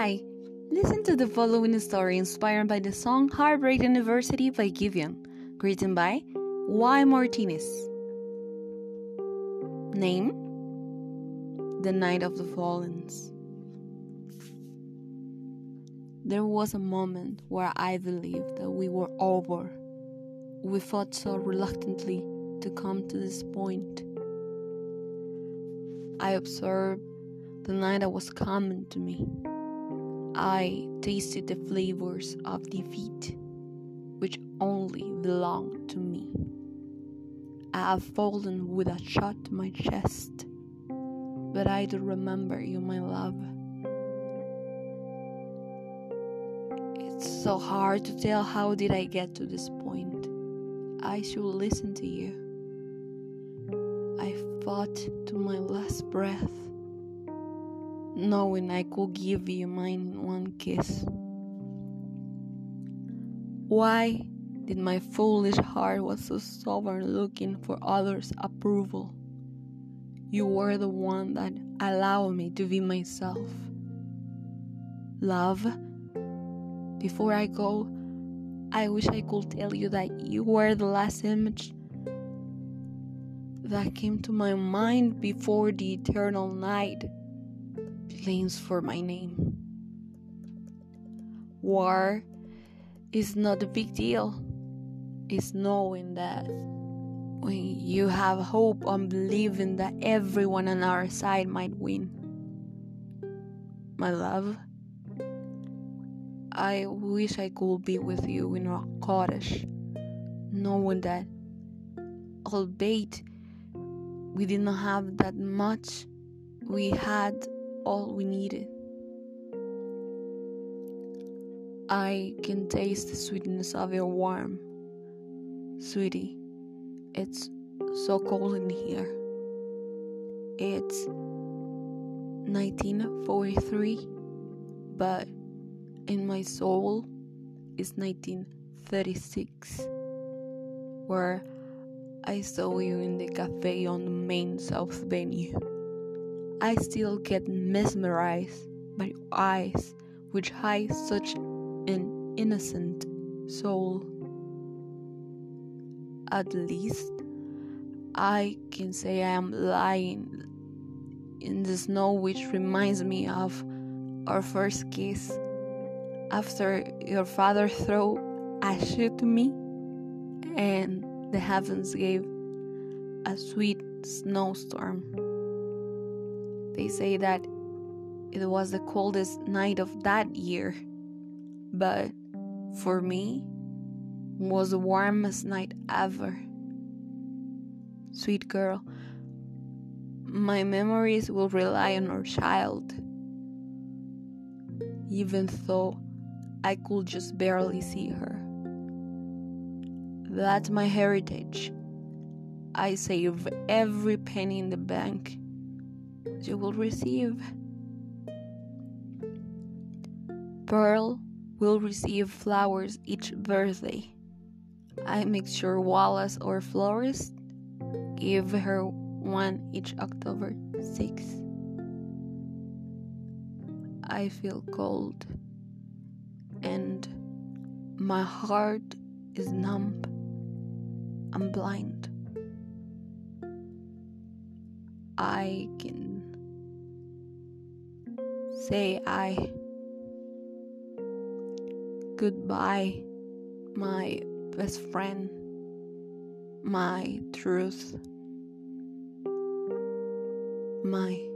Hi, listen to the following story inspired by the song Heartbreak University by Givian, written by Y. Martinez. Name The Night of the Fallens. There was a moment where I believed that we were over. We fought so reluctantly to come to this point. I observed the night that was coming to me. I tasted the flavors of defeat, which only belonged to me. I have fallen with a shot to my chest, but I do remember you, my love. It's so hard to tell how did I get to this point. I should listen to you. I fought to my last breath knowing I could give you mine in one kiss. Why did my foolish heart was so stubborn looking for others' approval? You were the one that allowed me to be myself. Love, before I go, I wish I could tell you that you were the last image that came to my mind before the eternal night claims for my name. War is not a big deal. It's knowing that when you have hope and believing that everyone on our side might win. My love, I wish I could be with you in our cottage, knowing that, albeit we did not have that much, we had all we needed. I can taste the sweetness of your warmth. Sweetie, it's so cold in here. It's 1943, but in my soul it's 1936, where I saw you in the cafe on the main South Venue. I still get mesmerized by your eyes, which hide such an innocent soul. At least, I can say I am lying in the snow, which reminds me of our first kiss after your father threw a shoe to me and the heavens gave a sweet snowstorm. They say that it was the coldest night of that year, but for me, was the warmest night ever. Sweet girl, my memories will rely on our child, even though I could just barely see her. That's my heritage. I save every penny in the bank you will receive. Pearl will receive flowers each birthday. I make sure Wallace or florist give her one each October 6th. I feel cold and my heart is numb. I'm blind. I can say I goodbye, my best friend, my truth, my